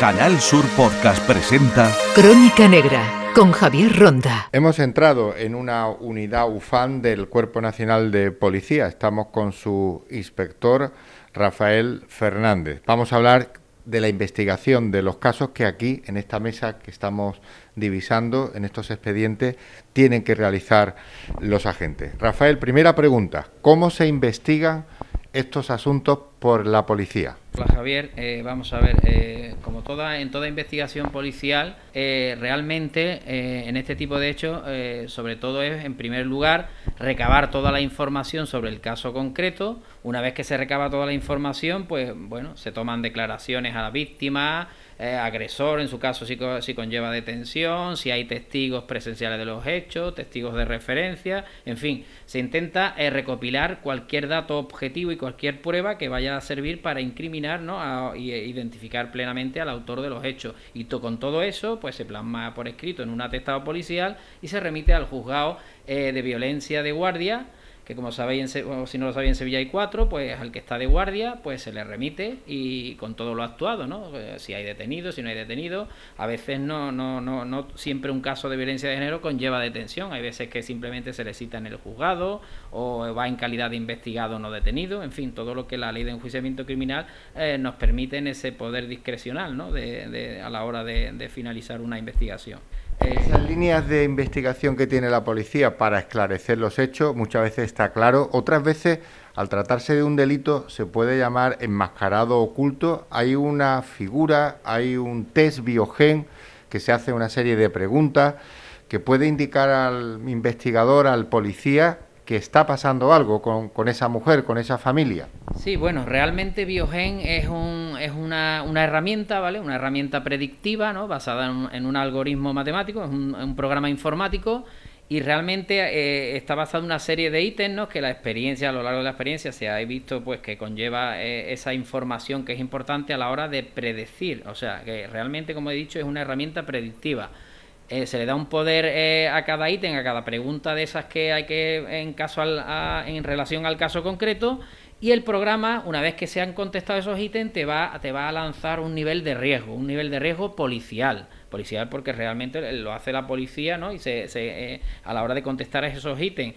Canal Sur Podcast presenta Crónica Negra con Javier Ronda. Hemos entrado en una unidad UFAN del Cuerpo Nacional de Policía. Estamos con su inspector Rafael Fernández. Vamos a hablar de la investigación de los casos que aquí, en esta mesa que estamos divisando, en estos expedientes, tienen que realizar los agentes. Rafael, primera pregunta. ¿Cómo se investigan estos asuntos por la policía? Hola Javier, eh, vamos a ver, eh, como toda en toda investigación policial, eh, realmente en este tipo de hechos, sobre todo es en primer lugar recabar toda la información sobre el caso concreto. Una vez que se recaba toda la información, pues bueno, se toman declaraciones a la víctima, eh, agresor, en su caso si, si, conlleva detención, si hay testigos presenciales de los hechos, testigos de referencia, en fin, se intenta eh, recopilar cualquier dato objetivo y cualquier prueba que vaya a servir para incriminar ¿no? e identificar plenamente al autor de los hechos. Y con todo eso, pues se plasma por escrito en un atestado policial y se remite al juzgado de violencia de guardia que como sabéis, en, si no lo sabéis, en Sevilla hay cuatro, pues al que está de guardia, pues se le remite y con todo lo actuado, ¿no? Eh, si hay detenido, si no hay detenido, a veces no, no, no, no siempre un caso de violencia de género conlleva detención, hay veces que simplemente se le cita en el juzgado o va en calidad de investigado no detenido, en fin, todo lo que la ley de enjuiciamiento criminal eh, nos permite en ese poder discrecional, ¿no? De, a la hora de finalizar una investigación. Esas líneas de investigación que tiene la policía para esclarecer los hechos muchas veces está claro, otras veces al tratarse de un delito se puede llamar enmascarado oculto, hay una figura, hay un test biogen que se hace una serie de preguntas que puede indicar al investigador, al policía, que está pasando algo con, esa mujer, con esa familia. Sí, bueno, realmente Biogen es, un, es una, una, herramienta, ¿vale? Una herramienta predictiva, ¿no? Basada en un, algoritmo matemático, es un, un, programa informático y realmente eh, está basado en una serie de ítems, ¿no? Que la experiencia, a lo largo de la experiencia, se ha visto, pues, que conlleva eh, esa información que es importante a la hora de predecir. O sea, que realmente, como he dicho, es una herramienta predictiva eh, se le da un poder eh, a cada ítem, a cada pregunta de esas que hay que en caso en relación al caso concreto y el programa, una vez que se han contestado esos ítems, te va, te va a lanzar un nivel de riesgo, un nivel de riesgo policial. Policial porque realmente lo hace la policía, ¿no? Y se, se eh, a la hora de contestar esos ítems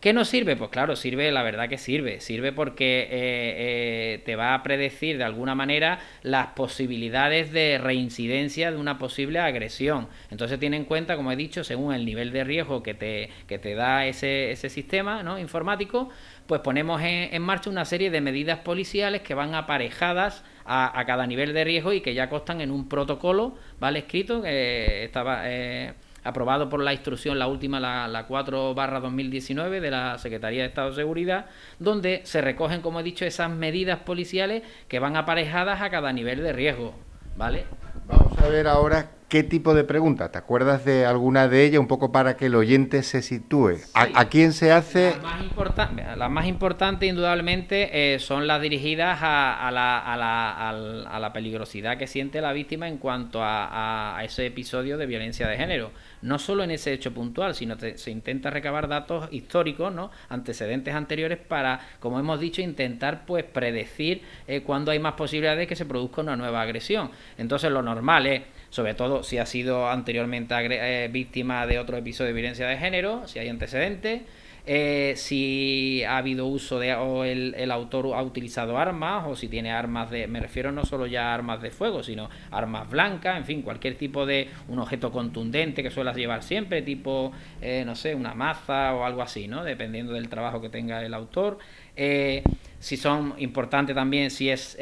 ¿Qué nos sirve? Pues claro, sirve, la verdad que sirve. Sirve porque eh, eh, te va a predecir de alguna manera las posibilidades de reincidencia de una posible agresión. Entonces tiene en cuenta, como he dicho, según el nivel de riesgo que te, que te da ese, ese sistema ¿no? informático, pues ponemos en, marcha una serie de medidas policiales que van aparejadas a, cada nivel de riesgo y que ya constan en un protocolo, ¿vale? Escrito, que estaba... Eh, aprobado por la instrucción, la última, la, la 4 barra 2019 de la Secretaría de Estado de Seguridad, donde se recogen, como he dicho, esas medidas policiales que van aparejadas a cada nivel de riesgo. ¿Vale? Vamos a ver ahora qué tipo de pregunta. ¿Te acuerdas de alguna de ellas un poco para que el oyente se sitúe? ¿A, quién se hace? Las más, importantes, las más importantes, indudablemente, eh, son las dirigidas a, la, a, la, a, la, peligrosidad que siente la víctima en cuanto a, ese episodio de violencia de género. No solo en ese hecho puntual, sino que se intenta recabar datos históricos, ¿no? antecedentes anteriores para, como hemos dicho, intentar pues predecir eh, cuándo hay más posibilidades de que se produzca una nueva agresión. Entonces, lo normal es sobre todo si ha sido anteriormente eh, víctima de otro episodio de violencia de género, si hay antecedentes, eh, si ha habido uso de, o el, autor ha utilizado armas, o si tiene armas de, me refiero no solo ya a armas de fuego, sino armas blancas, en fin, cualquier tipo de un objeto contundente que suelas llevar siempre, tipo, eh, no sé, una maza o algo así, ¿no? Dependiendo del trabajo que tenga el autor. si son importantes también, si es,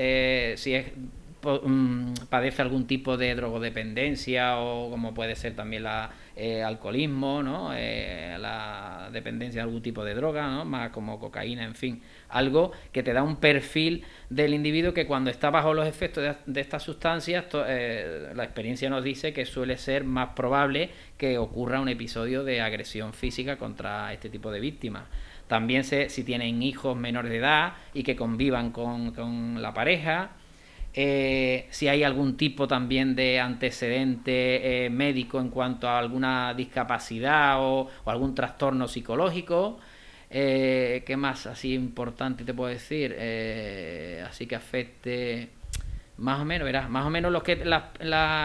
si es Mm, padece algún tipo de drogodependencia o como puede ser también la eh, alcoholismo, ¿no? Eh, la dependencia de algún tipo de droga, ¿no? más como cocaína, en fin, algo que te da un perfil del individuo que cuando está bajo los efectos de, estas sustancias, eh, la experiencia nos dice que suele ser más probable que ocurra un episodio de agresión física contra este tipo de víctimas. También sé si tienen hijos menores de edad y que convivan con, con la pareja, eh, si hay algún tipo también de antecedente eh, médico en cuanto a alguna discapacidad o, algún trastorno psicológico. Eh, ¿Qué más así importante te puedo decir? así que afecte... Más o menos, verás, más o menos los que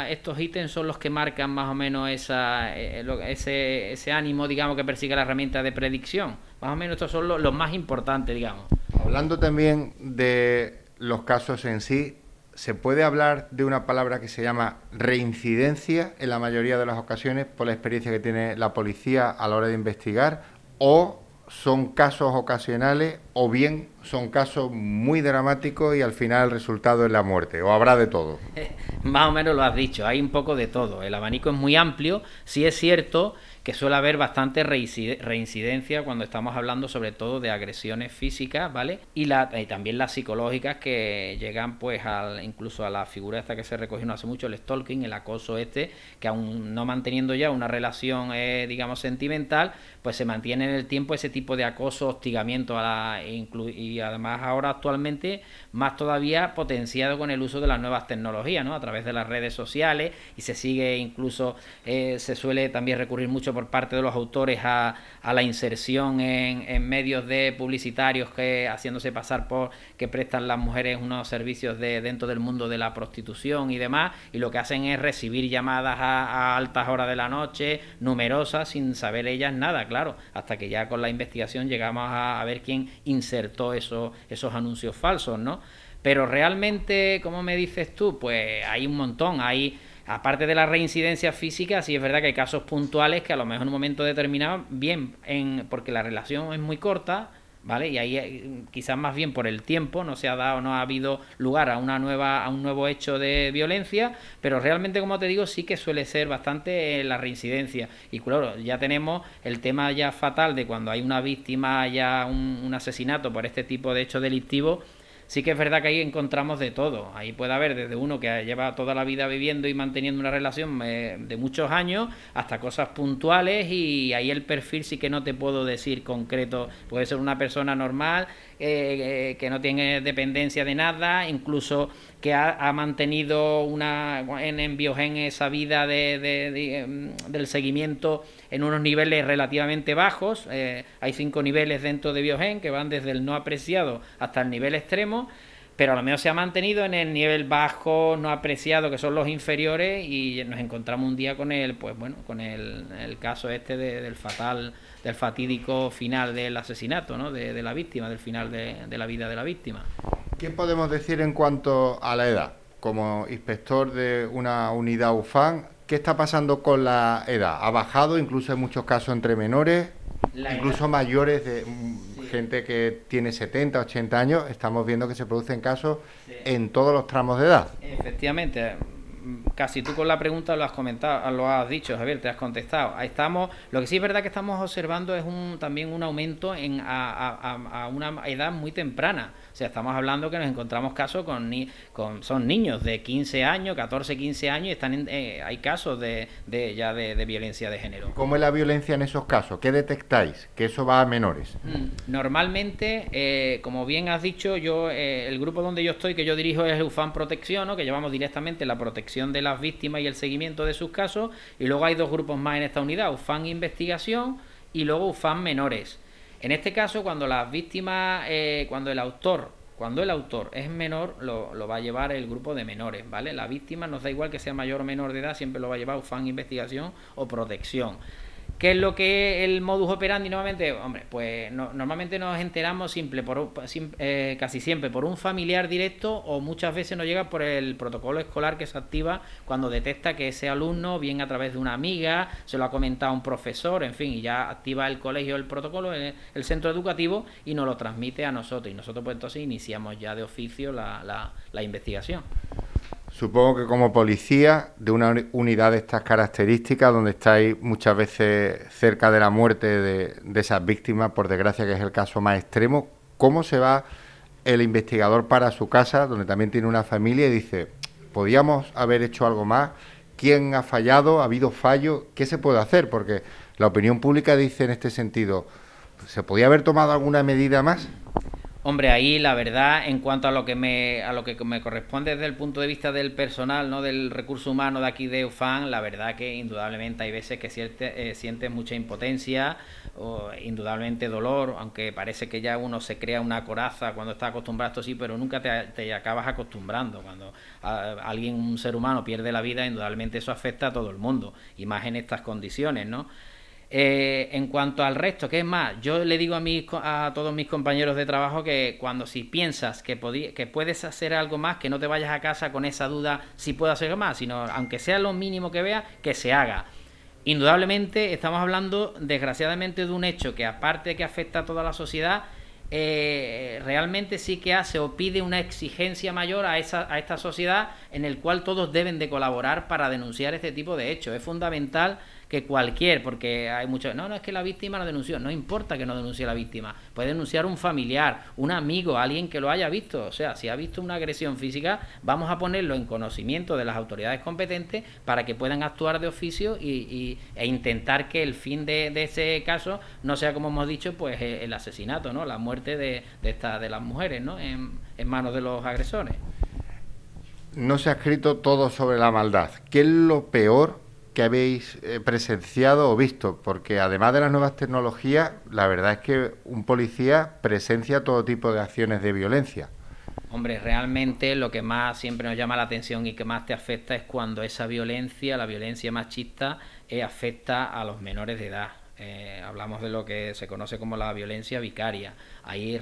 estos ítems son los que marcan más o menos esa, eh, ese, ese ánimo, digamos, que persigue la herramienta de predicción. Más o menos estos son los más importantes, digamos. Hablando también de los casos en sí, ¿se puede hablar de una palabra que se llama reincidencia en la mayoría de las ocasiones por la experiencia que tiene la policía a la hora de investigar? ¿O son casos ocasionales o bien son casos muy dramáticos y al final el resultado es la muerte, o habrá de todo. Más o menos lo has dicho, hay un poco de todo. El abanico es muy amplio, sí es cierto suele haber bastante reincidencia cuando estamos hablando sobre todo de agresiones físicas, ¿vale? Y, la, también las psicológicas que llegan pues al, incluso a la figura esta que se recogió no hace mucho, el stalking, el acoso este, que aún no manteniendo ya una relación, eh, digamos, sentimental, pues se mantiene en el tiempo ese tipo de acoso, hostigamiento a la, y además ahora actualmente más todavía potenciado con el uso de las nuevas tecnologías, ¿no? A través de las redes sociales y se sigue incluso, eh, se suele también recurrir mucho por parte de los autores a, a la inserción en, en, medios de publicitarios que haciéndose pasar por que prestan las mujeres unos servicios de dentro del mundo de la prostitución y demás y lo que hacen es recibir llamadas a, altas horas de la noche numerosas sin saber ellas nada claro hasta que ya con la investigación llegamos a, a ver quién insertó esos esos anuncios falsos no pero realmente como me dices tú pues hay un montón hay aparte de la reincidencia física, sí es verdad que hay casos puntuales que a lo mejor en un momento determinado, bien, en, porque la relación es muy corta, ¿vale? Y ahí eh, quizás más bien por el tiempo no se ha dado, no ha habido lugar a una nueva, a un nuevo hecho de violencia, pero realmente, como te digo, sí que suele ser bastante eh, la reincidencia. Y claro, ya tenemos el tema ya fatal de cuando hay una víctima, ya un, un asesinato por este tipo de hecho delictivo sí que es verdad que ahí encontramos de todo. Ahí puede haber desde uno que lleva toda la vida viviendo y manteniendo una relación eh, de muchos años hasta cosas puntuales y ahí el perfil sí que no te puedo decir concreto. Puede ser una persona normal eh, eh, que no tiene dependencia de nada, incluso que ha, mantenido una en, Biogen esa vida de, em, del seguimiento en unos niveles relativamente bajos. Eh, hay cinco niveles dentro de Biogen que van desde el no apreciado hasta el nivel extremo pero a lo menos se ha mantenido en el nivel bajo, no apreciado, que son los inferiores, y nos encontramos un día con el, pues bueno, con el, caso este del fatal, del fatídico final del asesinato, ¿no? De, la víctima, del final de, la vida de la víctima. ¿Qué podemos decir en cuanto a la edad? Como inspector de una unidad UFAN, ¿qué está pasando con la edad? ¿Ha bajado incluso en muchos casos entre menores? incluso mayores de gente que tiene 70, 80 años, estamos viendo que se producen casos en todos los tramos de edad. Efectivamente, casi tú con la pregunta lo has comentado, lo has dicho, Javier, te has contestado. Ahí estamos, lo que sí es verdad que estamos observando es un, también un aumento en, a, a una edad muy temprana. O sea, estamos hablando que nos encontramos casos con, ni, con son niños de 15 años, 14, 15 años, y están eh, hay casos de, de ya de, violencia de género. ¿Cómo es la violencia en esos casos? ¿Qué detectáis? Que eso va a menores. Mm, normalmente, eh, como bien has dicho, yo eh, el grupo donde yo estoy, que yo dirijo es UFAN Protección, ¿no? que llevamos directamente la protección de las víctimas y el seguimiento de sus casos, y luego hay dos grupos más en esta unidad, UFAN Investigación y luego UFAN Menores. En este caso, cuando las víctimas, eh, cuando el autor, cuando el autor es menor, lo, va a llevar el grupo de menores, ¿vale? La víctima nos da igual que sea mayor o menor de edad, siempre lo va a llevar UFAN investigación o protección. ¿Qué es lo que el modus operandi normalmente? Hombre, pues normalmente nos enteramos simple por, eh, casi siempre por un familiar directo o muchas veces nos llega por el protocolo escolar que se activa cuando detecta que ese alumno, bien a través de una amiga, se lo ha comentado un profesor, en fin, y ya activa el colegio el protocolo, el, centro educativo y nos lo transmite a nosotros. Y nosotros pues entonces iniciamos ya de oficio la, la investigación. Supongo que como policía de una unidad de estas características, donde estáis muchas veces cerca de la muerte de, esas víctimas, por desgracia que es el caso más extremo, ¿cómo se va el investigador para su casa, donde también tiene una familia, y dice, podíamos haber hecho algo más? ¿Quién ha fallado? ¿Ha habido fallo? ¿Qué se puede hacer? Porque la opinión pública dice en este sentido, ¿se podía haber tomado alguna medida más? Hombre, ahí la verdad, en cuanto a lo que me a lo que me corresponde desde el punto de vista del personal, no del recurso humano de aquí de UFAN, la verdad que indudablemente hay veces que siente, eh, sientes mucha impotencia o indudablemente dolor, aunque parece que ya uno se crea una coraza cuando está acostumbrado a esto sí, pero nunca te, te acabas acostumbrando. Cuando alguien, un ser humano, pierde la vida, indudablemente eso afecta a todo el mundo, y más en estas condiciones, ¿no? Eh, en cuanto al resto, que es más, yo le digo a, mis, a todos mis compañeros de trabajo que cuando si piensas que, puedes hacer algo más, que no te vayas a casa con esa duda si puedo hacer más, sino aunque sea lo mínimo que vea, que se haga. Indudablemente estamos hablando, desgraciadamente, de un hecho que aparte de que afecta a toda la sociedad, eh, realmente sí que hace o pide una exigencia mayor a, esa, a esta sociedad en el cual todos deben de colaborar para denunciar este tipo de hechos. Es fundamental que cualquier, porque hay muchos, no, no es que la víctima no denunció, no importa que no denuncie la víctima, puede denunciar un familiar, un amigo, alguien que lo haya visto, o sea, si ha visto una agresión física, vamos a ponerlo en conocimiento de las autoridades competentes para que puedan actuar de oficio y, e intentar que el fin de, ese caso no sea, como hemos dicho, pues eh, el asesinato, ¿no? La muerte de, de, esta, de las mujeres, ¿no? En, en manos de los agresores. No se ha escrito todo sobre la maldad. ¿Qué es lo peor que habéis eh, presenciado o visto? Porque además de las nuevas tecnologías, la verdad es que un policía presencia todo tipo de acciones de violencia. Hombre, realmente lo que más siempre nos llama la atención y que más te afecta es cuando esa violencia, la violencia machista, eh, afecta a los menores de edad. Eh, hablamos de lo que se conoce como la violencia vicaria. Ahí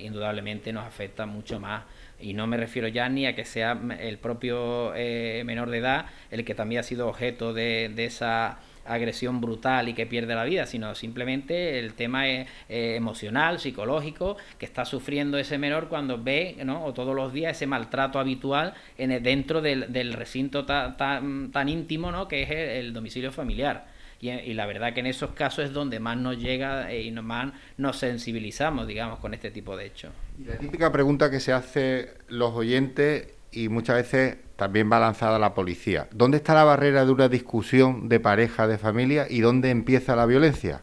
indudablemente nos afecta mucho más y no me refiero ya ni a que sea el propio eh, menor de edad el que también ha sido objeto de, esa agresión brutal y que pierde la vida, sino simplemente el tema eh, emocional, psicológico, que está sufriendo ese menor cuando ve, ¿no? o todos los días, ese maltrato habitual en dentro del, recinto tan, tan, íntimo ¿no? que es el domicilio familiar. Y, la verdad que en esos casos es donde más nos llega eh, y más nos sensibilizamos, digamos, con este tipo de hechos. Y la típica pregunta que se hace los oyentes y muchas veces también va lanzada a la policía. ¿Dónde está la barrera de una discusión de pareja, de familia y dónde empieza la violencia?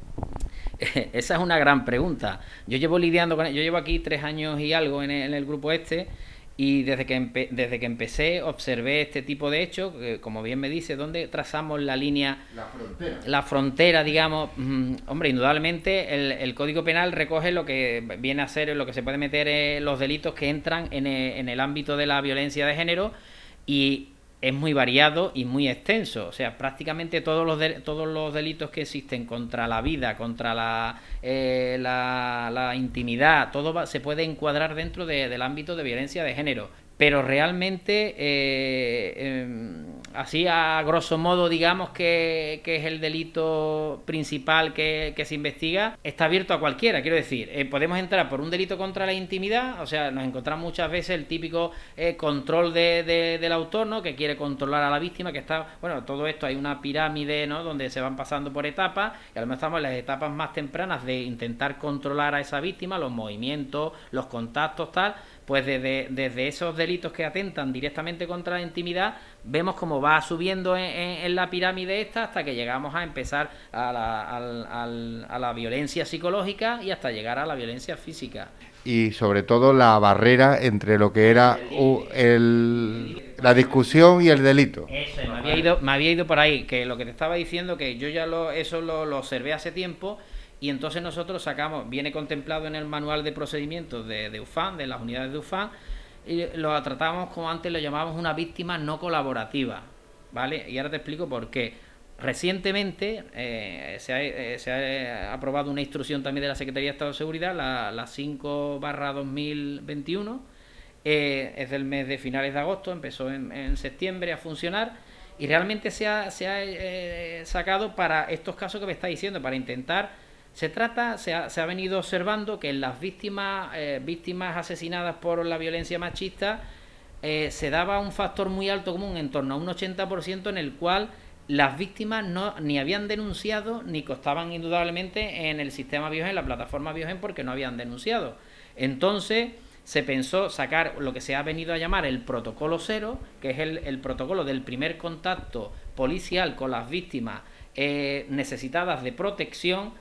Esa es una gran pregunta. Yo llevo lidiando con... Yo llevo aquí tres años y algo en el grupo este y desde que, desde que empecé observé este tipo de hechos, como bien me dice, ¿dónde trazamos la línea? La frontera. La frontera, digamos. Mm, hombre, indudablemente el, el, Código Penal recoge lo que viene a ser, lo que se puede meter en los delitos que entran en el, en el ámbito de la violencia de género y es muy variado y muy extenso. O sea, prácticamente todos los, todos los delitos que existen contra la vida, contra la, eh, la, intimidad, todo se puede encuadrar dentro del ámbito de violencia de género pero realmente, eh, em, así a grosso modo, digamos que, es el delito principal que, se investiga, está abierto a cualquiera. Quiero decir, eh, podemos entrar por un delito contra la intimidad, o sea, nos encontramos muchas veces el típico eh, control de, del autor, ¿no? Que quiere controlar a la víctima, que está, bueno, todo esto hay una pirámide, ¿no? Donde se van pasando por etapas, y a lo mejor estamos en las etapas más tempranas de intentar controlar a esa víctima, los movimientos, los contactos, tal pues desde, desde esos delitos que atentan directamente contra la intimidad, vemos cómo va subiendo en, la pirámide esta hasta que llegamos a empezar a la, a la violencia psicológica y hasta llegar a la violencia física y sobre todo la barrera entre lo que era el, la discusión y el delito. Eso, me había, ido, me había ido por ahí, que lo que te estaba diciendo, que yo ya lo, eso lo, lo observé hace tiempo y entonces nosotros sacamos, viene contemplado en el manual de procedimientos de, UFAN, de las unidades de UFAN, y lo tratamos como antes lo llamábamos una víctima no colaborativa, ¿vale? Y ahora te explico por qué. Recientemente eh, se, ha, eh, se, ha, aprobado una instrucción también de la Secretaría de Estado de Seguridad, la, la 5 barra 2021, eh, es del mes de finales de agosto, empezó en, en septiembre a funcionar y realmente se ha, se ha eh, sacado para estos casos que me está diciendo, para intentar se trata, se ha, se ha venido observando que en las víctimas, eh, víctimas asesinadas por la violencia machista eh, se daba un factor muy alto común, en torno a un 80%, en el cual las víctimas no, ni habían denunciado ni costaban indudablemente en el sistema Biogen, la plataforma Biogen, porque no habían denunciado. Entonces se pensó sacar lo que se ha venido a llamar el protocolo cero, que es el, el protocolo del primer contacto policial con las víctimas eh, necesitadas de protección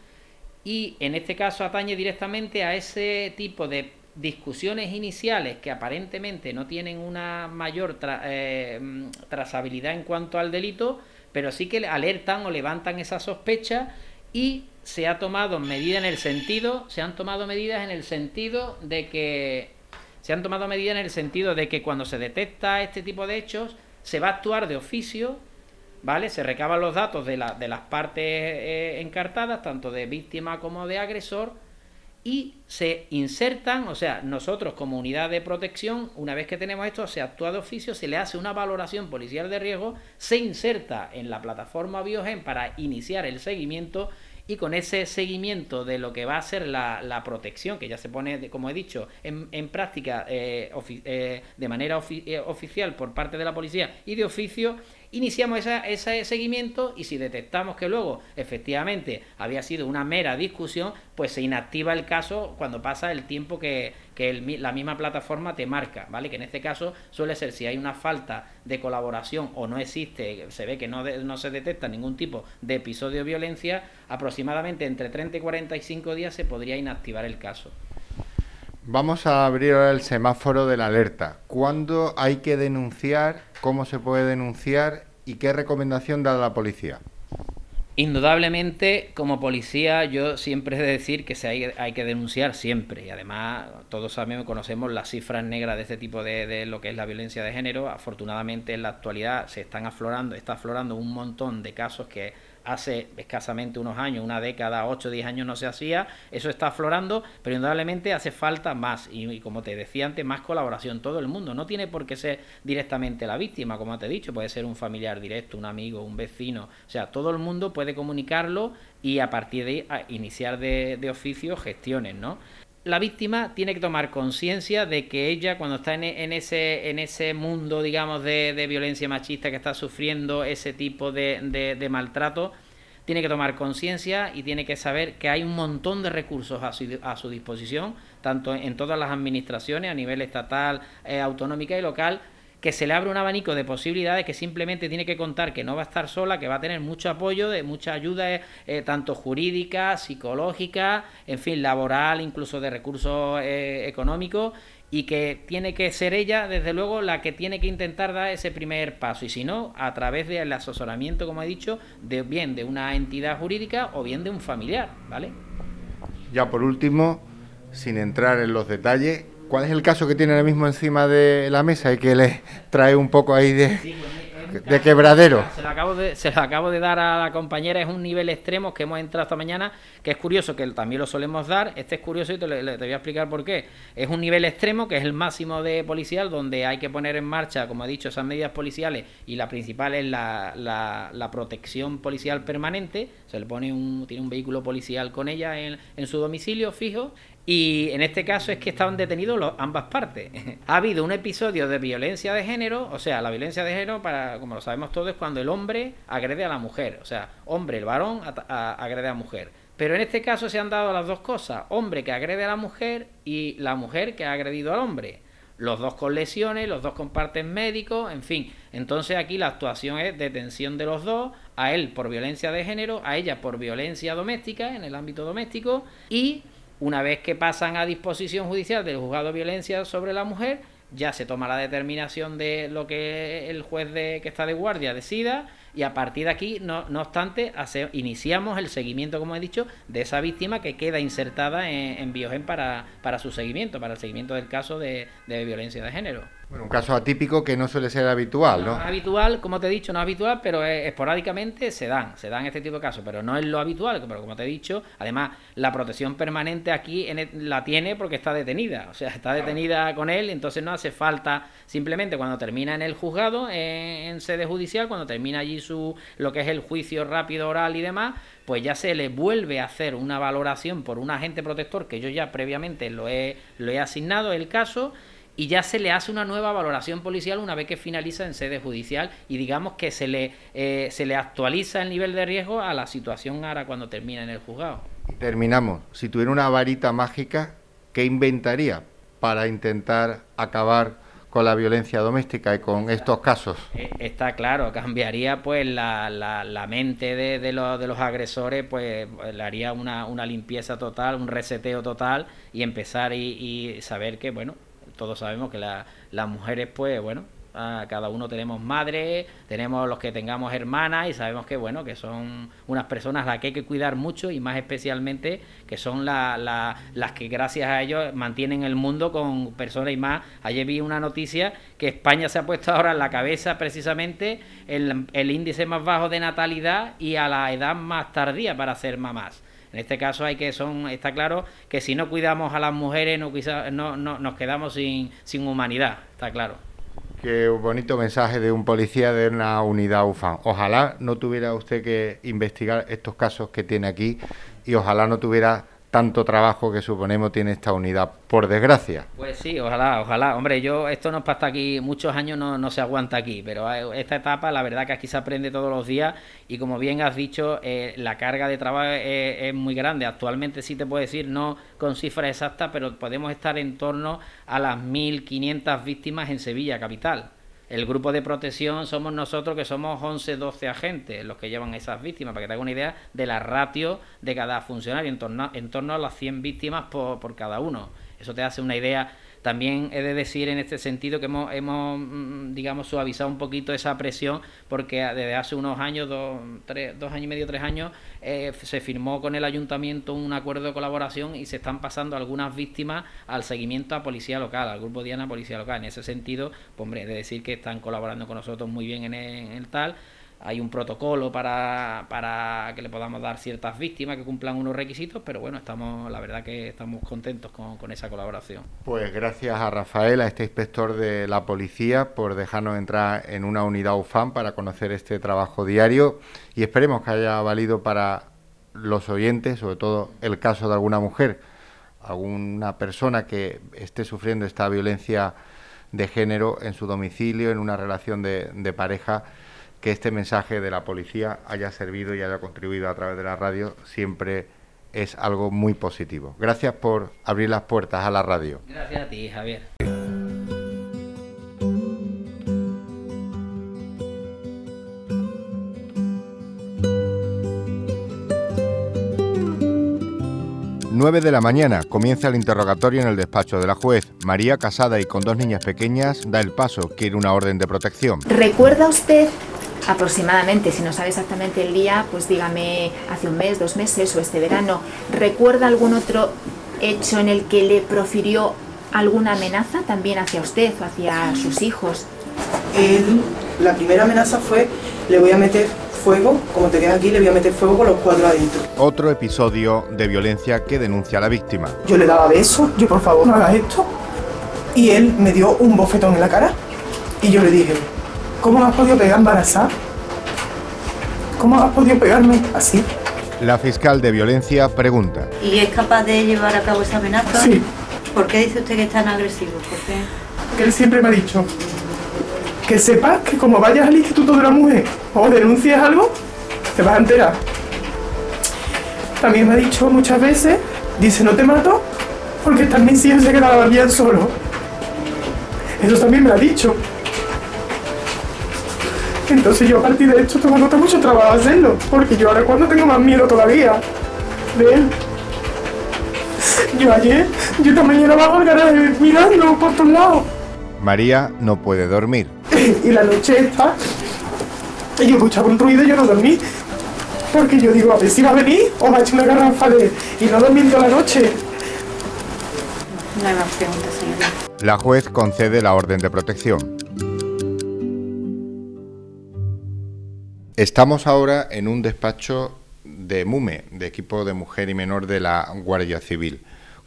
y en este caso atañe directamente a ese tipo de discusiones iniciales que aparentemente no tienen una mayor eh, trazabilidad en cuanto al delito, pero sí que alertan o levantan esa sospecha y se ha tomado medidas en el sentido, se han tomado medidas en el sentido de que se han tomado medidas en el sentido de que cuando se detecta este tipo de hechos se va a actuar de oficio, ¿vale? Se recaban los datos de, la, de las partes eh, encartadas, tanto de víctima como de agresor, y se insertan, o sea, nosotros como unidad de protección, una vez que tenemos esto, se actúa de oficio, se le hace una valoración policial de riesgo, se inserta en la plataforma Biogen para iniciar el seguimiento y con ese seguimiento de lo que va a ser la, protección, que ya se pone, como he dicho, en, en práctica eh, eh, de manera oficial por parte de la policía y de oficio, iniciamos ese seguimiento y si detectamos que luego efectivamente había sido una mera discusión, pues se inactiva el caso cuando pasa el tiempo que, la misma plataforma te marca, ¿vale? Que en este caso suele ser si hay una falta de colaboración o no existe, se ve que no, no se detecta ningún tipo de episodio de violencia, aproximadamente entre 30 y 45 días se podría inactivar el caso. Vamos a abrir ahora el semáforo de la alerta. ¿Cuándo hay que denunciar? ¿Cómo se puede denunciar? ¿Y qué recomendación da la policía? Indudablemente, como policía, yo siempre he de decir que se hay, que denunciar siempre. Y además, todos sabemos, conocemos las cifras negras de este tipo de, de, lo que es la violencia de género. Afortunadamente, en la actualidad se están aflorando, está aflorando un montón de casos que hace escasamente unos años, una década, 8 o 10 años no se hacía, eso está aflorando, pero indudablemente hace falta más y, como te decía antes, más colaboración. Todo el mundo no tiene por qué ser directamente la víctima, como te he dicho, puede ser un familiar directo, un amigo, un vecino, o sea, todo el mundo puede comunicarlo y a partir de ahí iniciar de, de oficio gestiones, ¿no? La víctima tiene que tomar conciencia de que ella cuando está en, ese, en ese mundo, digamos, de, violencia machista que está sufriendo ese tipo de, de, maltrato, tiene que tomar conciencia y tiene que saber que hay un montón de recursos a su, a su disposición, tanto en todas las administraciones, a nivel estatal, eh, autonómica y local, que se le abre un abanico de posibilidades que simplemente tiene que contar que no va a estar sola, que va a tener mucho apoyo, de mucha ayuda, eh, tanto jurídica, psicológica, en fin, laboral, incluso de recursos eh, económicos, y que tiene que ser ella, desde luego, la que tiene que intentar dar ese primer paso, y si no, a través del asesoramiento, como he dicho, de bien de una entidad jurídica o bien de un familiar, ¿vale? Ya por último, sin entrar en los detalles, ¿Cuál es el caso que tiene ahora mismo encima de la mesa y que le trae un poco ahí de, pues, de quebradero? Se lo, acabo de, se lo acabo de dar a la compañera, es un nivel extremo que hemos entrado esta mañana, que es curioso, que también lo solemos dar. Este es curioso y te, te voy a explicar por qué. Es un nivel extremo, que es el máximo de policial, donde hay que poner en marcha, como he dicho, esas medidas policiales y la principal es la, la, protección policial permanente. Se le pone un, tiene un vehículo policial con ella en, en su domicilio fijo y en este caso es que estaban detenidos ambas partes. ha habido un episodio de violencia de género, o sea, la violencia de género, para, como lo sabemos todos, es cuando el hombre agrede a la mujer. O sea, hombre, el varón agrede a la mujer. Pero en este caso se han dado las dos cosas, hombre que agrede a la mujer y la mujer que ha agredido al hombre. Los dos con lesiones, los dos con partes médicos, en fin. Entonces aquí la actuación es detención de los dos, a él por violencia de género, a ella por violencia doméstica, en el ámbito doméstico, y una vez que pasan a disposición judicial del juzgado de violencia sobre la mujer, ya se toma la determinación de lo que el juez de, que está de guardia decida y a partir de aquí, no, no obstante, iniciamos el seguimiento, como he dicho, de esa víctima que queda insertada en, Biogen para, para, su seguimiento, para el seguimiento del caso de violencia de género. Bueno, un caso atípico que no suele ser habitual, ¿no? No, es habitual, como te he dicho, no es habitual, pero esporádicamente se dan, se dan este tipo de casos, pero no es lo habitual, pero como te he dicho, además la protección permanente aquí la tiene porque está detenida, o sea, está detenida con él, entonces no hace falta, simplemente cuando termina en el juzgado, en, sede judicial, cuando termina allí su lo que es el juicio rápido oral y demás, pues ya se le vuelve a hacer una valoración por un agente protector que yo ya previamente lo he, lo he asignado el caso y ya se le hace una nueva valoración policial una vez que finaliza en sede judicial y digamos que se le, eh, se le actualiza el nivel de riesgo a la situación ahora cuando termina en el juzgado. Terminamos. Si tuviera una varita mágica, ¿qué inventaría para intentar acabar con la violencia doméstica y con estos casos? Eh, está claro, cambiaría pues la, la, mente de, de, los, de los agresores, pues le haría una, una limpieza total, un reseteo total y empezar y, saber que, bueno, todos sabemos que las mujeres pues, bueno, cada uno tenemos madre, tenemos los que tengamos hermanas y sabemos que bueno, que son unas personas a las que hay que cuidar mucho y más especialmente que son las que gracias a ellos mantienen el mundo con personas y más. Ayer vi una noticia que España se ha puesto ahora en la cabeza precisamente el, el índice más bajo de natalidad y a la edad más tardía para ser mamás. En este caso hay que son está claro que si no cuidamos a las mujeres no, no, no nos quedamos sin, sin humanidad, está claro. Qué bonito mensaje de un policía de una unidad UFAN. Ojalá no tuviera usted que investigar estos casos que tiene aquí y ojalá no tuviera tanto trabajo que suponemos tiene esta unidad, por desgracia. Pues sí, ojalá, ojalá. Hombre, yo, esto nos pasa aquí, muchos años no, se aguanta aquí, pero esta etapa, la verdad que aquí se aprende todos los días y como bien has dicho, eh, la carga de trabajo es, muy grande. Actualmente sí te puedo decir, no con cifras exactas, pero podemos estar en torno a las 1.500 víctimas en Sevilla, capital. El grupo de protección somos nosotros, que somos 11, 12 agentes los que llevan a esas víctimas, para que te haga una idea de la ratio de cada funcionario, en torno, en torno a las 100 víctimas por, por cada uno. Eso te hace una idea también he de decir en este sentido que hemos, hemos mm, digamos, suavizado un poquito esa presión porque desde hace unos años, dos, tres, dos años y medio, tres años, eh, se firmó con el ayuntamiento un acuerdo de colaboración y se están pasando algunas víctimas al seguimiento a policía local, al grupo Diana Policía Local. En ese sentido, pues he de decir que están colaborando con nosotros muy bien en el tal hay un protocolo para, para, que le podamos dar ciertas víctimas que cumplan unos requisitos, pero bueno, estamos, la verdad que estamos contentos con, con, esa colaboración. Pues gracias a Rafael, a este inspector de la policía, por dejarnos entrar en una unidad UFAM para conocer este trabajo diario y esperemos que haya valido para los oyentes, sobre todo el caso de alguna mujer, alguna persona que esté sufriendo esta violencia de género en su domicilio, en una relación de, de pareja que este mensaje de la policía haya servido y haya contribuido a través de la radio siempre es algo muy positivo. Gracias por abrir las puertas a la radio. Gracias a ti, Javier. Nueve de la mañana comienza el interrogatorio en el despacho de la juez. María, casada y con dos niñas pequeñas, da el paso, quiere una orden de protección. ¿Recuerda usted aproximadamente, si no sabe exactamente el día, pues dígame hace un mes, dos meses o este verano, ¿recuerda algún otro hecho en el que le profirió alguna amenaza también hacia usted o hacia sus hijos? la primera amenaza fue, le voy a meter fuego, como te quedas aquí, le voy a meter fuego con los cuatro adentro. Otro episodio de violencia que denuncia a la víctima. Yo le daba besos, yo por favor no hagas esto. Y él me dio un bofetón en la cara y yo le dije, ¿Cómo has podido pegar embarazada? ¿Cómo has podido pegarme así? La fiscal de violencia pregunta. ¿Y es capaz de llevar a cabo esa amenaza? Sí. ¿Por qué dice usted que es tan agresivo? ¿Por qué? Que él siempre me ha dicho que sepas que como vayas al Instituto de la Mujer o denuncies algo, te vas a enterar. También me ha dicho muchas veces, dice no te mato porque también siempre se quedaba bien solo. Eso también me lo ha dicho. Entonces yo a partir de esto me nota mucho trabajo hacerlo, porque yo ahora cuando tengo más miedo todavía de él. Yo ayer, yo también era bajo el mirando por todos lados. María no puede dormir. y la noche está, y yo escuchaba un ruido y yo no dormí. Porque yo digo, a ver si va a venir o va a echar una garrafa de... Y no dormí toda la noche. No hay más preguntas, señorita. La juez concede la orden de protección. Estamos ahora en un despacho de MUME, de equipo de mujer y menor de la Guardia Civil,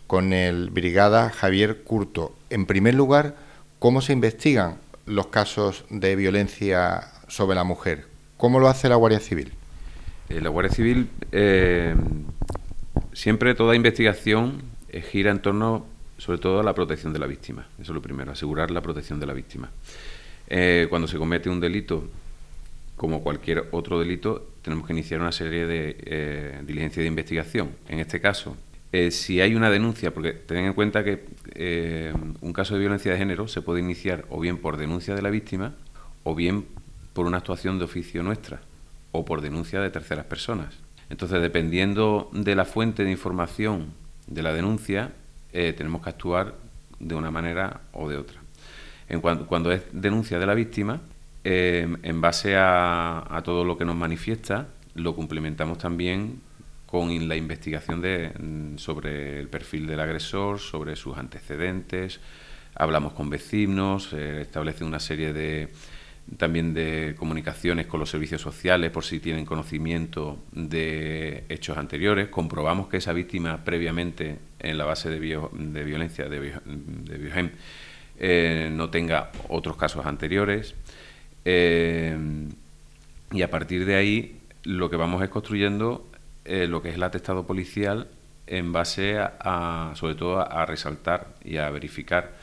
con el brigada Javier Curto. En primer lugar, ¿cómo se investigan los casos de violencia sobre la mujer? ¿Cómo lo hace la Guardia Civil? Eh, la Guardia Civil, eh, siempre toda investigación eh, gira en torno, sobre todo, a la protección de la víctima. Eso es lo primero, asegurar la protección de la víctima. cuando se comete un delito como cualquier otro delito, tenemos que iniciar una serie de eh, diligencias de investigación. En este caso, eh, si hay una denuncia, porque tengan en cuenta que eh, un caso de violencia de género se puede iniciar o bien por denuncia de la víctima o bien por una actuación de oficio nuestra o por denuncia de terceras personas. Entonces, dependiendo de la fuente de información de la denuncia, eh, tenemos que actuar de una manera o de otra. En cuando es denuncia de la víctima, en base a todo lo que nos manifiesta, lo complementamos también con la investigación de, mm, sobre el perfil del agresor, sobre sus antecedentes, hablamos con vecinos, eh, establece una serie de también de comunicaciones con los servicios sociales por si tienen conocimiento de hechos anteriores, comprobamos que esa víctima previamente en la base de, de violencia de, Biogem eh, no tenga otros casos anteriores eh, y a partir de ahí lo que vamos es construyendo eh, lo que es el atestado policial en base a, sobre todo, a, resaltar y a verificar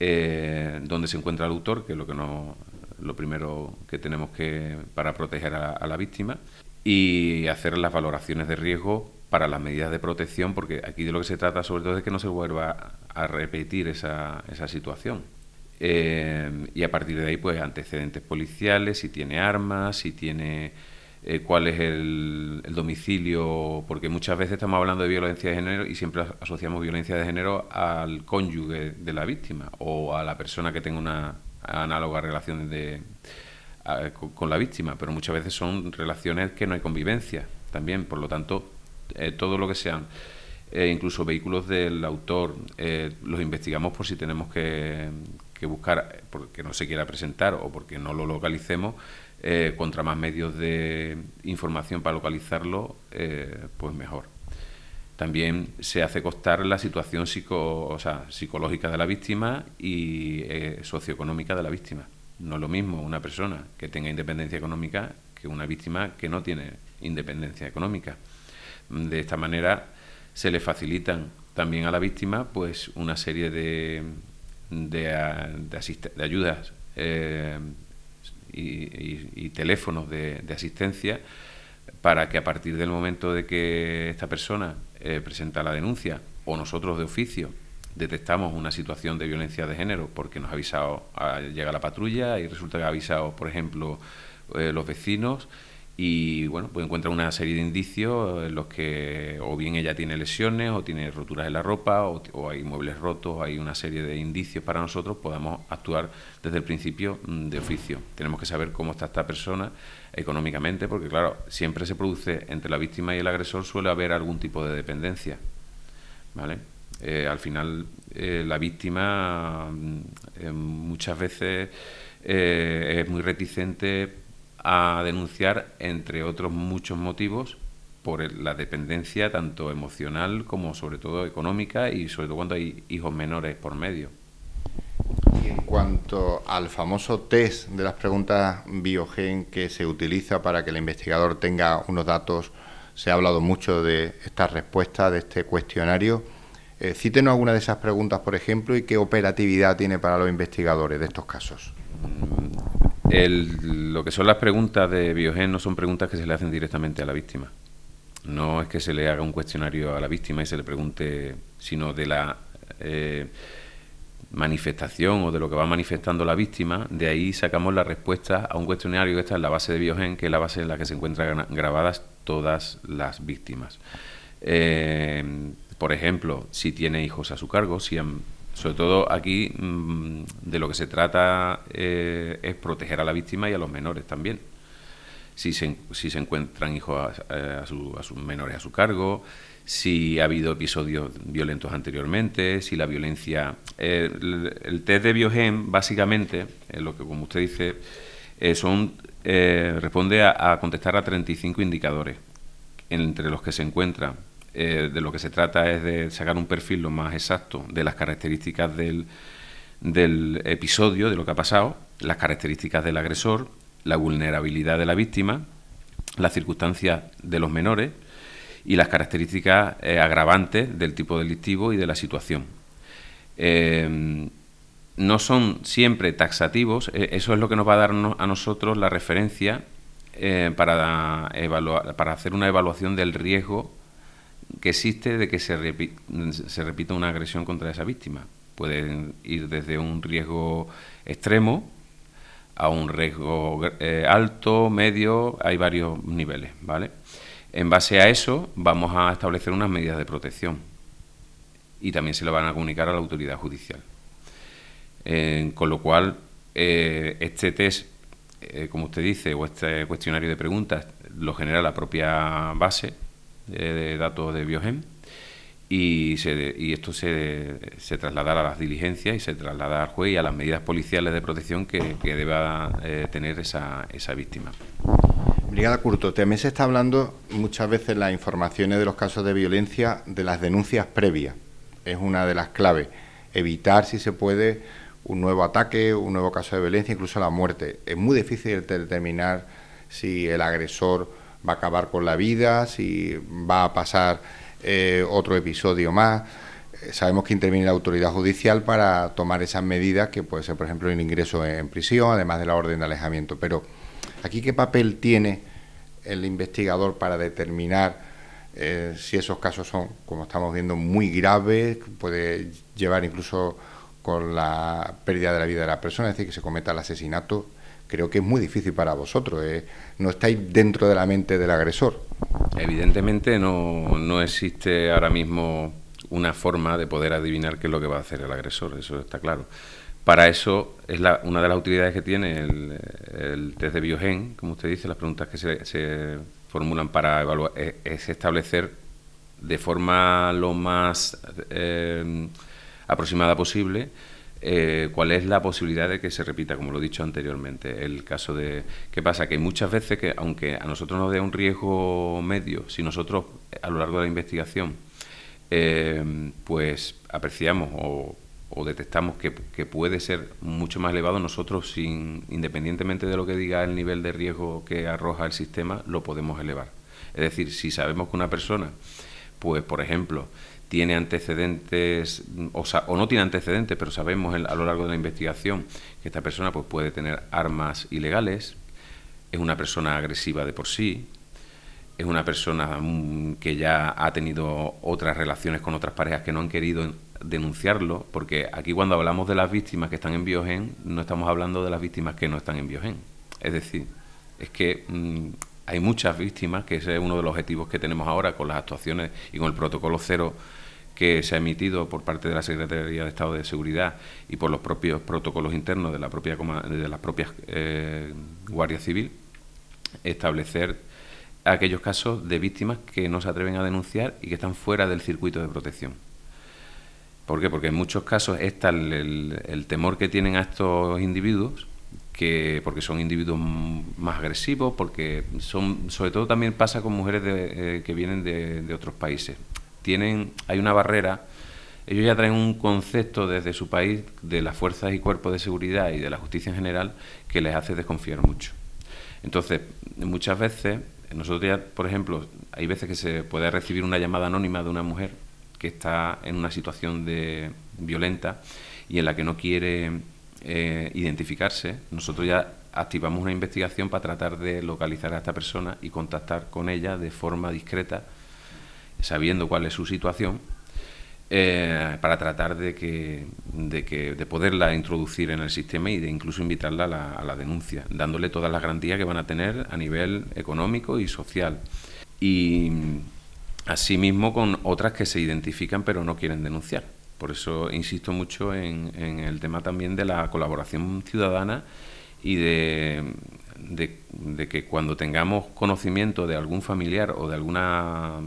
eh, dónde se encuentra el autor, que es lo que no, lo primero que tenemos que para proteger a, la víctima y hacer las valoraciones de riesgo para las medidas de protección, porque aquí de lo que se trata sobre todo es que no se vuelva a repetir esa, esa situación. Eh, y a partir de ahí, pues antecedentes policiales, si tiene armas, si tiene eh, cuál es el, domicilio, porque muchas veces estamos hablando de violencia de género y siempre asociamos violencia de género al cónyuge de la víctima o a la persona que tenga una análoga relación de, con, la víctima, pero muchas veces son relaciones que no hay convivencia también, por lo tanto, eh, todo lo que sean. Eh, incluso vehículos del autor, los investigamos por si tenemos que, buscar, porque no se quiera presentar o porque no lo localicemos, eh, contra más medios de información para localizarlo, eh, pues mejor. También se hace costar la situación psico, psicológica de la víctima y eh, socioeconómica de la víctima. No es lo mismo una persona que tenga independencia económica que una víctima que no tiene independencia económica. De esta manera se le facilitan también a la víctima pues una serie de, de, ayudas y, teléfonos de, asistencia para que a partir del momento de que esta persona eh, presenta la denuncia o nosotros de oficio detectamos una situación de violencia de género porque nos ha avisado, llega la patrulla y resulta que ha avisado, por ejemplo, eh, los vecinos y bueno, pues encuentra una serie de indicios en los que o bien ella tiene lesiones o tiene roturas en la ropa o, hay muebles rotos, hay una serie de indicios para nosotros podamos actuar desde el principio mm, de oficio. Tenemos que saber cómo está esta persona económicamente porque claro, siempre se produce entre la víctima y el agresor suele haber algún tipo de dependencia. ¿Vale? Eh, al final eh, la víctima mm, eh, muchas veces es muy reticente a denunciar, entre otros muchos motivos, por la dependencia tanto emocional como sobre todo económica y sobre todo cuando hay hijos menores por medio. Y en cuanto al famoso test de las preguntas biogen que se utiliza para que el investigador tenga unos datos, se ha hablado mucho de esta respuesta, de este cuestionario. Eh, cítenos alguna de esas preguntas, por ejemplo, y qué operatividad tiene para los investigadores de estos casos. Mm, lo que son las preguntas de Biogen no son preguntas que se le hacen directamente a la víctima. No es que se le haga un cuestionario a la víctima y se le pregunte, sino de la eh, manifestación o de lo que va manifestando la víctima, de ahí sacamos la respuesta a un cuestionario que está en la base de Biogen, que es la base en la que se encuentran grabadas todas las víctimas. Eh, por ejemplo, si tiene hijos a su cargo, si han sobre todo aquí mm, de lo que se trata eh, es proteger a la víctima y a los menores también. Si se, si se encuentran hijos a, a, sus menores a su cargo, si ha habido episodios violentos anteriormente, si la violencia... Eh, el, test de Biogen, básicamente, lo que como usted dice, eh, son responde a, a contestar a 35 indicadores, entre los que se encuentran eh, de lo que se trata es de sacar un perfil lo más exacto de las características del, del episodio, de lo que ha pasado, las características del agresor, la vulnerabilidad de la víctima, las circunstancias de los menores y las características eh, agravantes del tipo delictivo y de la situación. Eh, no son siempre taxativos, eso es lo que nos va a dar a nosotros la referencia para, para hacer una evaluación del riesgo que existe de que se, se repita una agresión contra esa víctima. Pueden ir desde un riesgo extremo a un riesgo eh, alto, medio, hay varios niveles, ¿vale? En base a eso vamos a establecer unas medidas de protección y también se lo van a comunicar a la autoridad judicial. con lo cual, eh, este test, eh, como usted dice, o este cuestionario de preguntas, lo genera la propia base de, datos de Biogen y, se, y esto se, se, trasladará a las diligencias y se trasladará al juez y a las medidas policiales de protección que, deba eh, tener esa, esa víctima. Brigada Curto, también se está hablando muchas veces las informaciones de los casos de violencia de las denuncias previas. Es una de las claves. Evitar, si se puede, un nuevo ataque, un nuevo caso de violencia, incluso la muerte. Es muy difícil determinar si el agresor va a acabar con la vida, si va a pasar eh, otro episodio más. Eh, sabemos que interviene la autoridad judicial para tomar esas medidas, que puede ser, por ejemplo, el ingreso en prisión, además de la orden de alejamiento. Pero aquí, ¿qué papel tiene el investigador para determinar eh, si esos casos son, como estamos viendo, muy graves, puede llevar incluso con la pérdida de la vida de la persona, es decir, que se cometa el asesinato creo que es muy difícil para vosotros. Eh. No estáis dentro de la mente del agresor. Evidentemente no, no existe ahora mismo una forma de poder adivinar qué es lo que va a hacer el agresor, eso está claro. Para eso es la, una de las utilidades que tiene el, test de Biogen, como usted dice, las preguntas que se, formulan para evaluar, es, establecer de forma lo más eh, aproximada posible eh, cuál es la posibilidad de que se repita, como lo he dicho anteriormente, el caso de... ¿Qué pasa? Que muchas veces, que aunque a nosotros nos dé un riesgo medio, si nosotros a lo largo de la investigación eh, pues apreciamos o, detectamos que, puede ser mucho más elevado, nosotros, sin, independientemente de lo que diga el nivel de riesgo que arroja el sistema, lo podemos elevar. Es decir, si sabemos que una persona, pues por ejemplo, tiene antecedentes, o, o, no tiene antecedentes, pero sabemos a lo largo de la investigación que esta persona pues, puede tener armas ilegales, es una persona agresiva de por sí, es una persona mm, que ya ha tenido otras relaciones con otras parejas que no han querido denunciarlo, porque aquí cuando hablamos de las víctimas que están en Biogen, no estamos hablando de las víctimas que no están en Biogen. Es decir, es que mm, hay muchas víctimas, que ese es uno de los objetivos que tenemos ahora con las actuaciones y con el protocolo cero que se ha emitido por parte de la Secretaría de Estado de Seguridad y por los propios protocolos internos de la propia de las propias eh, Guardia Civil, establecer aquellos casos de víctimas que no se atreven a denunciar y que están fuera del circuito de protección. ¿Por qué? Porque en muchos casos está el, el, temor que tienen a estos individuos, que porque son individuos más agresivos, porque son, sobre todo también pasa con mujeres de, eh, que vienen de, de otros países tienen, hay una barrera, ellos ya traen un concepto desde su país de las fuerzas y cuerpos de seguridad y de la justicia en general que les hace desconfiar mucho. Entonces, muchas veces, nosotros ya, por ejemplo, hay veces que se puede recibir una llamada anónima de una mujer que está en una situación de violenta y en la que no quiere eh, identificarse, nosotros ya activamos una investigación para tratar de localizar a esta persona y contactar con ella de forma discreta sabiendo cuál es su situación, eh, para tratar de que, de que de poderla introducir en el sistema y de incluso invitarla a la, a la, denuncia, dándole todas las garantías que van a tener a nivel económico y social. Y asimismo con otras que se identifican pero no quieren denunciar. Por eso insisto mucho en, en el tema también de la colaboración ciudadana y de que cuando tengamos conocimiento de algún familiar o de alguna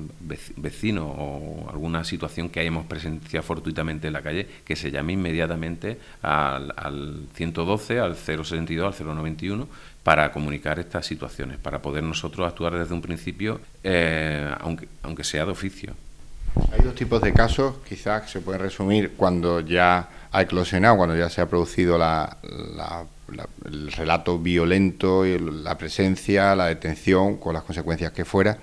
vecino o alguna situación que hayamos presenciado fortuitamente en la calle, que se llame inmediatamente al, al 112, al 062, al 091 para comunicar estas situaciones, para poder nosotros actuar desde un principio, eh, aunque, aunque sea de oficio. Hay dos tipos de casos, quizás se pueden resumir cuando ya ha eclosionado, cuando ya se ha producido la, el relato violento, la presencia, la detención, con las consecuencias que fuera.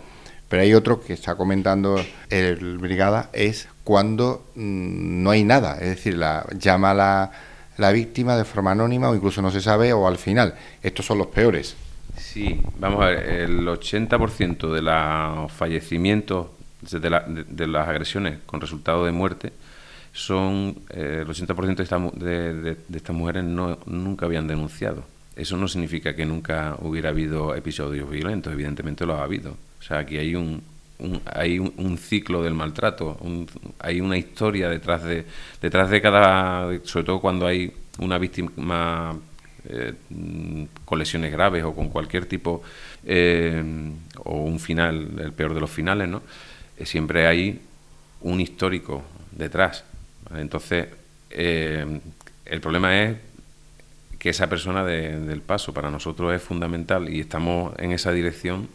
Pero hay otro que está comentando el brigada, es cuando mm, no hay nada, es decir, la, llama la, la víctima de forma anónima o incluso no se sabe o al final. Estos son los peores. Sí, vamos a ver, el 80% de los fallecimientos de, las agresiones con resultado de muerte son el 80% de, de, de, estas mujeres no, nunca habían denunciado. Eso no significa que nunca hubiera habido episodios violentos, evidentemente lo ha habido. O sea, aquí hay un, hay un, ciclo del maltrato, hay una historia detrás de, detrás de cada, sobre todo cuando hay una víctima eh, con lesiones graves o con cualquier tipo, eh, o un final, el peor de los finales, ¿no? Eh, siempre hay un histórico detrás. Entonces, el problema es que esa persona del paso para nosotros es fundamental y estamos en esa dirección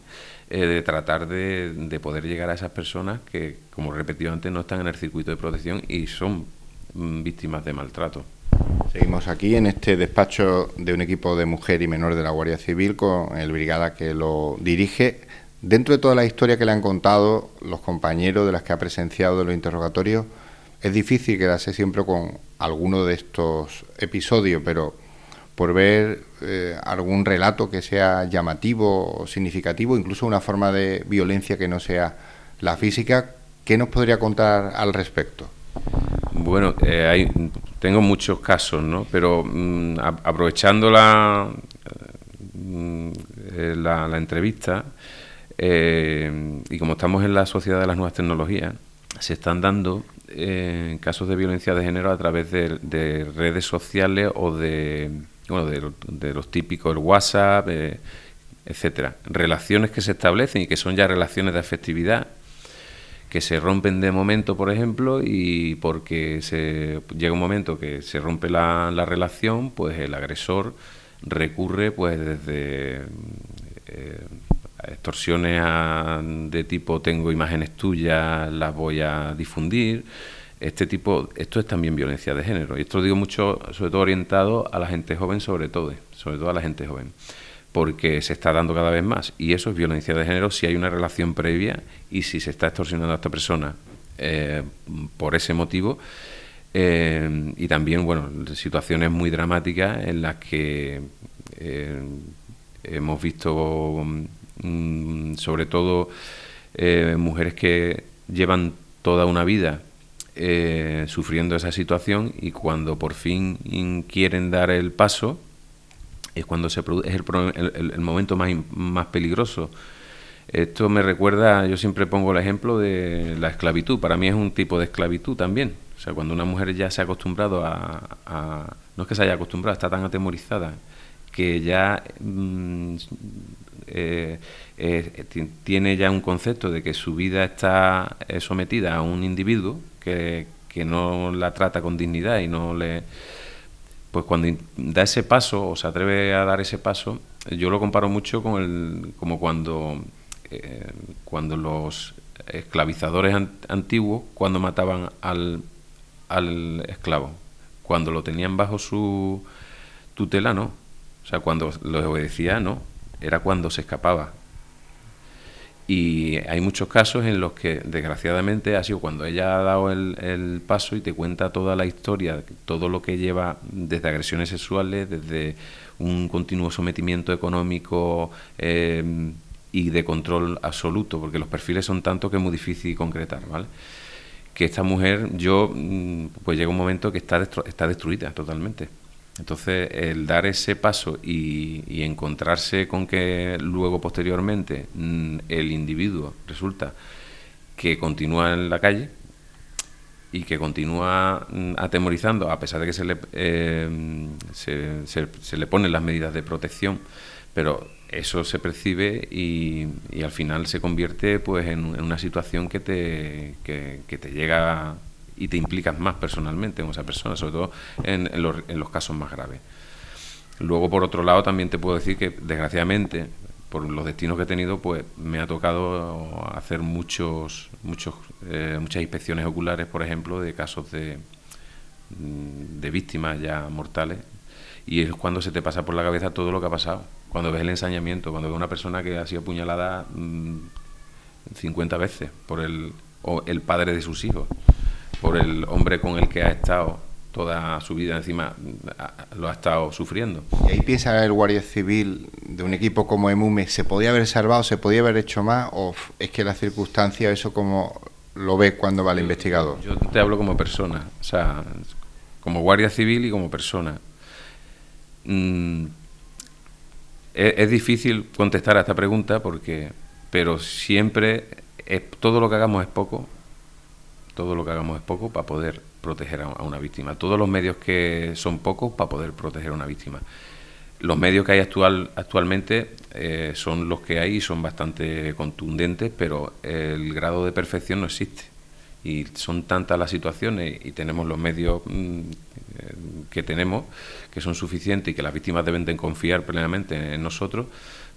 eh, de tratar de, poder llegar a esas personas que, como repetido antes, no están en el circuito de protección y son mm, víctimas de maltrato. Seguimos aquí en este despacho de un equipo de mujer y menor de la Guardia Civil con el brigada que lo dirige. Dentro de toda la historia que le han contado los compañeros de las que ha presenciado de los interrogatorios, es difícil quedarse siempre con alguno de estos episodios, pero por ver eh, algún relato que sea llamativo o significativo, incluso una forma de violencia que no sea la física. ¿Qué nos podría contar al respecto? Bueno, eh, hay, tengo muchos casos, ¿no? Pero mm, aprovechando la, eh, la, entrevista, y como estamos en la sociedad de las nuevas tecnologías, se están dando casos de violencia de género a través de redes sociales o de bueno, de, los típicos, el WhatsApp, eh, etcétera. Relaciones que se establecen y que son ya relaciones de afectividad, que se rompen de momento, por ejemplo, y porque se llega un momento que se rompe la, relación, pues el agresor recurre, pues desde eh, extorsiones de tipo tengo imágenes tuyas, las voy a difundir este tipo, esto es también violencia de género. Y esto lo digo mucho, sobre todo orientado a la gente joven, sobre todo, sobre todo a la gente joven, porque se está dando cada vez más. Y eso es violencia de género si hay una relación previa y si se está extorsionando a esta persona eh, por ese motivo. Eh, y también, bueno, situaciones muy dramáticas en las que eh, hemos visto, mm, sobre todo, mujeres que llevan toda una vida eh, sufriendo esa situación y cuando por fin quieren dar el paso es cuando se produce, es el, el, momento más, más peligroso. Esto me recuerda, yo siempre pongo el ejemplo de la esclavitud. Para mí es un tipo de esclavitud también. O sea, cuando una mujer ya se ha acostumbrado a, no es que se haya acostumbrado, está tan atemorizada que ya mm, eh, eh, tiene ya un concepto de que su vida está sometida a un individuo que, no la trata con dignidad y no le... Pues cuando da ese paso o se atreve a dar ese paso, yo lo comparo mucho con el, como cuando, eh, cuando los esclavizadores antiguos, cuando mataban al, al esclavo, cuando lo tenían bajo su tutela, no. O sea, cuando lo obedecía, no. Era cuando se escapaba. Y hay muchos casos en los que, desgraciadamente, ha sido cuando ella ha dado el, paso y te cuenta toda la historia, todo lo que lleva desde agresiones sexuales, desde un continuo sometimiento económico eh, y de control absoluto, porque los perfiles son tantos que es muy difícil concretar, ¿vale? Que esta mujer, yo, mm, pues llega un momento que está, está destruida totalmente entonces, el dar ese paso y, encontrarse con que luego, posteriormente, mm, el individuo resulta que continúa en la calle y que continúa mm, atemorizando, a pesar de que se le, eh, se, le ponen las medidas de protección, pero eso se percibe y, al final se convierte pues en, una situación que te, que, que te llega y te implicas más personalmente en esa persona, sobre todo en, los, casos más graves. Luego, por otro lado, también te puedo decir que, desgraciadamente, por los destinos que he tenido, pues me ha tocado hacer muchos, muchos, eh, muchas inspecciones oculares, por ejemplo, de casos de, de víctimas ya mortales. Y es cuando se te pasa por la cabeza todo lo que ha pasado. Cuando ves el ensañamiento, cuando ves una persona que ha sido apuñalada 50 mm, veces por el, o el padre de sus hijos por el hombre con el que ha estado toda su vida encima lo ha estado sufriendo. ¿Y ahí piensa el Guardia Civil de un equipo como Emume, ¿se podía haber salvado, se podía haber hecho más o es que la circunstancia, eso como lo ve cuando va el investigador? Yo te hablo como persona, o sea, como Guardia Civil y como persona. Mm, es, difícil contestar a esta pregunta porque, pero siempre todo lo que hagamos es poco, todo lo que hagamos es poco para poder proteger a, una víctima. Todos los medios que son pocos para poder proteger a una víctima. Los medios que hay actual, actualmente eh, son los que hay y son bastante contundentes, pero el grado de perfección no existe. Y son tantas las situaciones y tenemos los medios mm, que tenemos que son suficientes y que las víctimas deben de confiar plenamente en nosotros,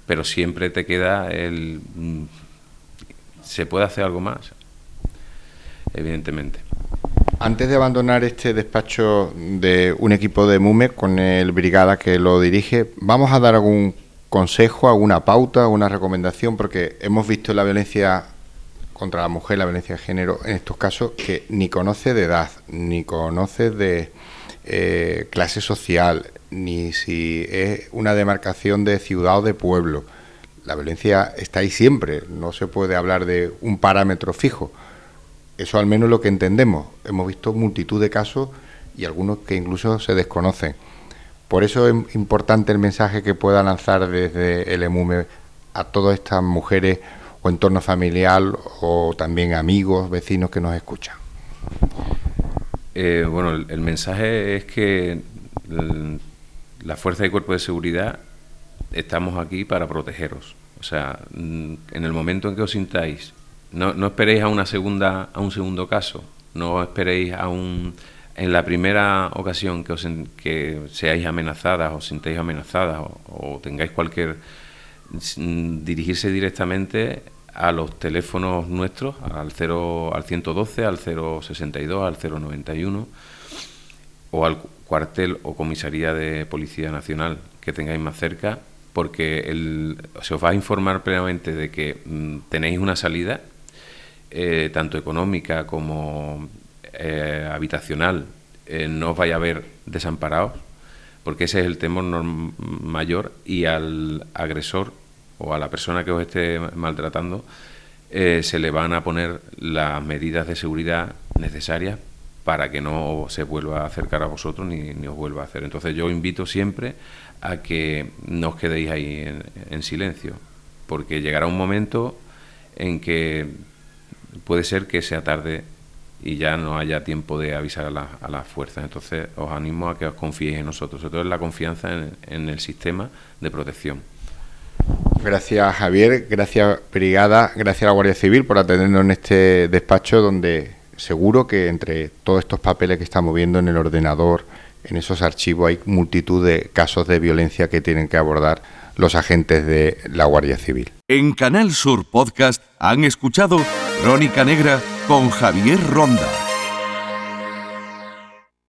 pero siempre te queda el... Mm, ¿Se puede hacer algo más? Evidentemente. Antes de abandonar este despacho de un equipo de MUME con el brigada que lo dirige, vamos a dar algún consejo, alguna pauta, alguna recomendación, porque hemos visto la violencia contra la mujer, la violencia de género, en estos casos que ni conoce de edad, ni conoce de eh, clase social, ni si es una demarcación de ciudad o de pueblo. La violencia está ahí siempre, no se puede hablar de un parámetro fijo. Eso al menos es lo que entendemos. Hemos visto multitud de casos y algunos que incluso se desconocen. Por eso es importante el mensaje que pueda lanzar desde el EMUME a todas estas mujeres o entorno familiar o también amigos, vecinos que nos escuchan. Eh, bueno, el, mensaje es que la fuerza y cuerpo de seguridad estamos aquí para protegeros. O sea, mm, en el momento en que os sintáis no, no esperéis a una segunda, a un segundo caso, no esperéis a un en la primera ocasión que, os, que seáis amenazadas o sintáis amenazadas o, tengáis cualquier dirigirse directamente a los teléfonos nuestros al 0 al 112, al 062, al 091 o al cuartel o comisaría de Policía Nacional que tengáis más cerca porque el, se os va a informar plenamente de que mm, tenéis una salida eh, tanto económica como eh, habitacional, eh, no os vaya a ver desamparados, porque ese es el temor mayor y al agresor o a la persona que os esté maltratando se le van a poner las medidas de seguridad necesarias para que no se vuelva a acercar a vosotros ni, ni os vuelva a hacer. Entonces yo invito siempre a que no os quedéis ahí en silencio, porque llegará un momento en que puede ser que sea tarde y ya no haya tiempo de avisar a, las fuerzas. Entonces os animo a que os confiéis en nosotros, sobre todo en la confianza en, el sistema de protección. Gracias Javier, gracias Brigada, gracias a la Guardia Civil por atendernos en este despacho donde seguro que entre todos estos papeles que estamos viendo en el ordenador, en esos archivos, hay multitud de casos de violencia que tienen que abordar los agentes de la Guardia Civil. En Canal Sur Podcast han escuchado Crónica Negra con Javier Ronda.